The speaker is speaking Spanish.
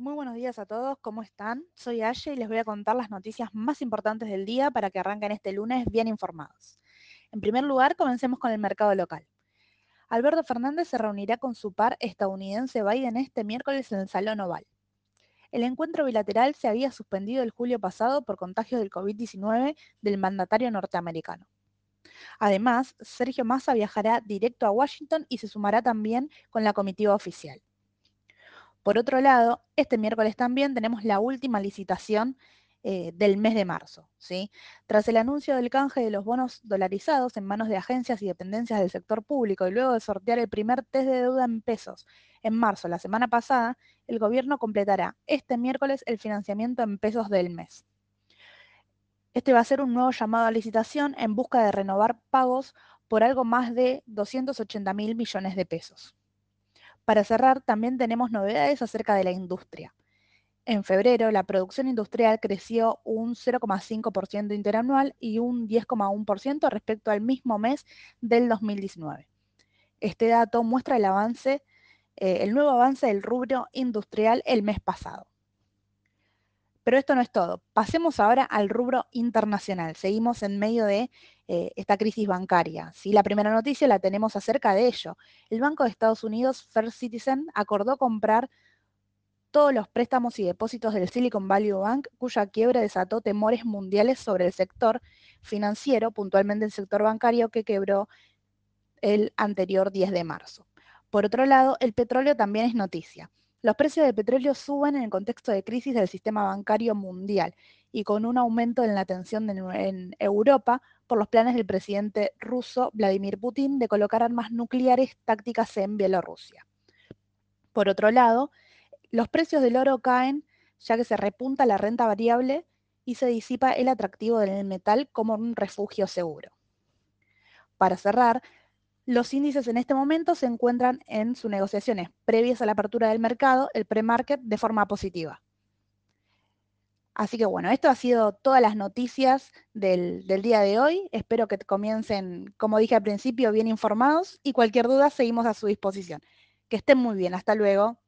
Muy buenos días a todos, ¿cómo están? Soy Aye y les voy a contar las noticias más importantes del día para que arranquen este lunes bien informados. En primer lugar, comencemos con el mercado local. Alberto Fernández se reunirá con su par estadounidense Biden este miércoles en el Salón Oval. El encuentro bilateral se había suspendido el julio pasado por contagios del COVID-19 del mandatario norteamericano. Además, Sergio Massa viajará directo a Washington y se sumará también con la comitiva oficial. Por otro lado, este miércoles también tenemos la última licitación eh, del mes de marzo. ¿sí? Tras el anuncio del canje de los bonos dolarizados en manos de agencias y dependencias del sector público y luego de sortear el primer test de deuda en pesos en marzo, la semana pasada, el gobierno completará este miércoles el financiamiento en pesos del mes. Este va a ser un nuevo llamado a licitación en busca de renovar pagos por algo más de 280 mil millones de pesos. Para cerrar, también tenemos novedades acerca de la industria. En febrero, la producción industrial creció un 0,5% interanual y un 10,1% respecto al mismo mes del 2019. Este dato muestra el eh, el nuevo avance del rubro industrial el mes pasado. Pero esto no es todo. Pasemos ahora al rubro internacional. Seguimos en medio de eh, esta crisis bancaria. ¿sí? La primera noticia la tenemos acerca de ello. El Banco de Estados Unidos, First Citizen, acordó comprar todos los préstamos y depósitos del Silicon Valley Bank, cuya quiebra desató temores mundiales sobre el sector financiero, puntualmente el sector bancario que quebró el anterior 10 de marzo. Por otro lado, el petróleo también es noticia. Los precios del petróleo suben en el contexto de crisis del sistema bancario mundial y con un aumento en la tensión en Europa por los planes del presidente ruso Vladimir Putin de colocar armas nucleares tácticas en Bielorrusia. Por otro lado, los precios del oro caen ya que se repunta la renta variable y se disipa el atractivo del metal como un refugio seguro. Para cerrar, los índices en este momento se encuentran en sus negociaciones previas a la apertura del mercado, el pre-market, de forma positiva. Así que bueno, esto ha sido todas las noticias del, del, día de hoy. Espero que comiencen, como dije al principio, bien informados y cualquier duda seguimos a su disposición. Que estén muy bien. Hasta luego.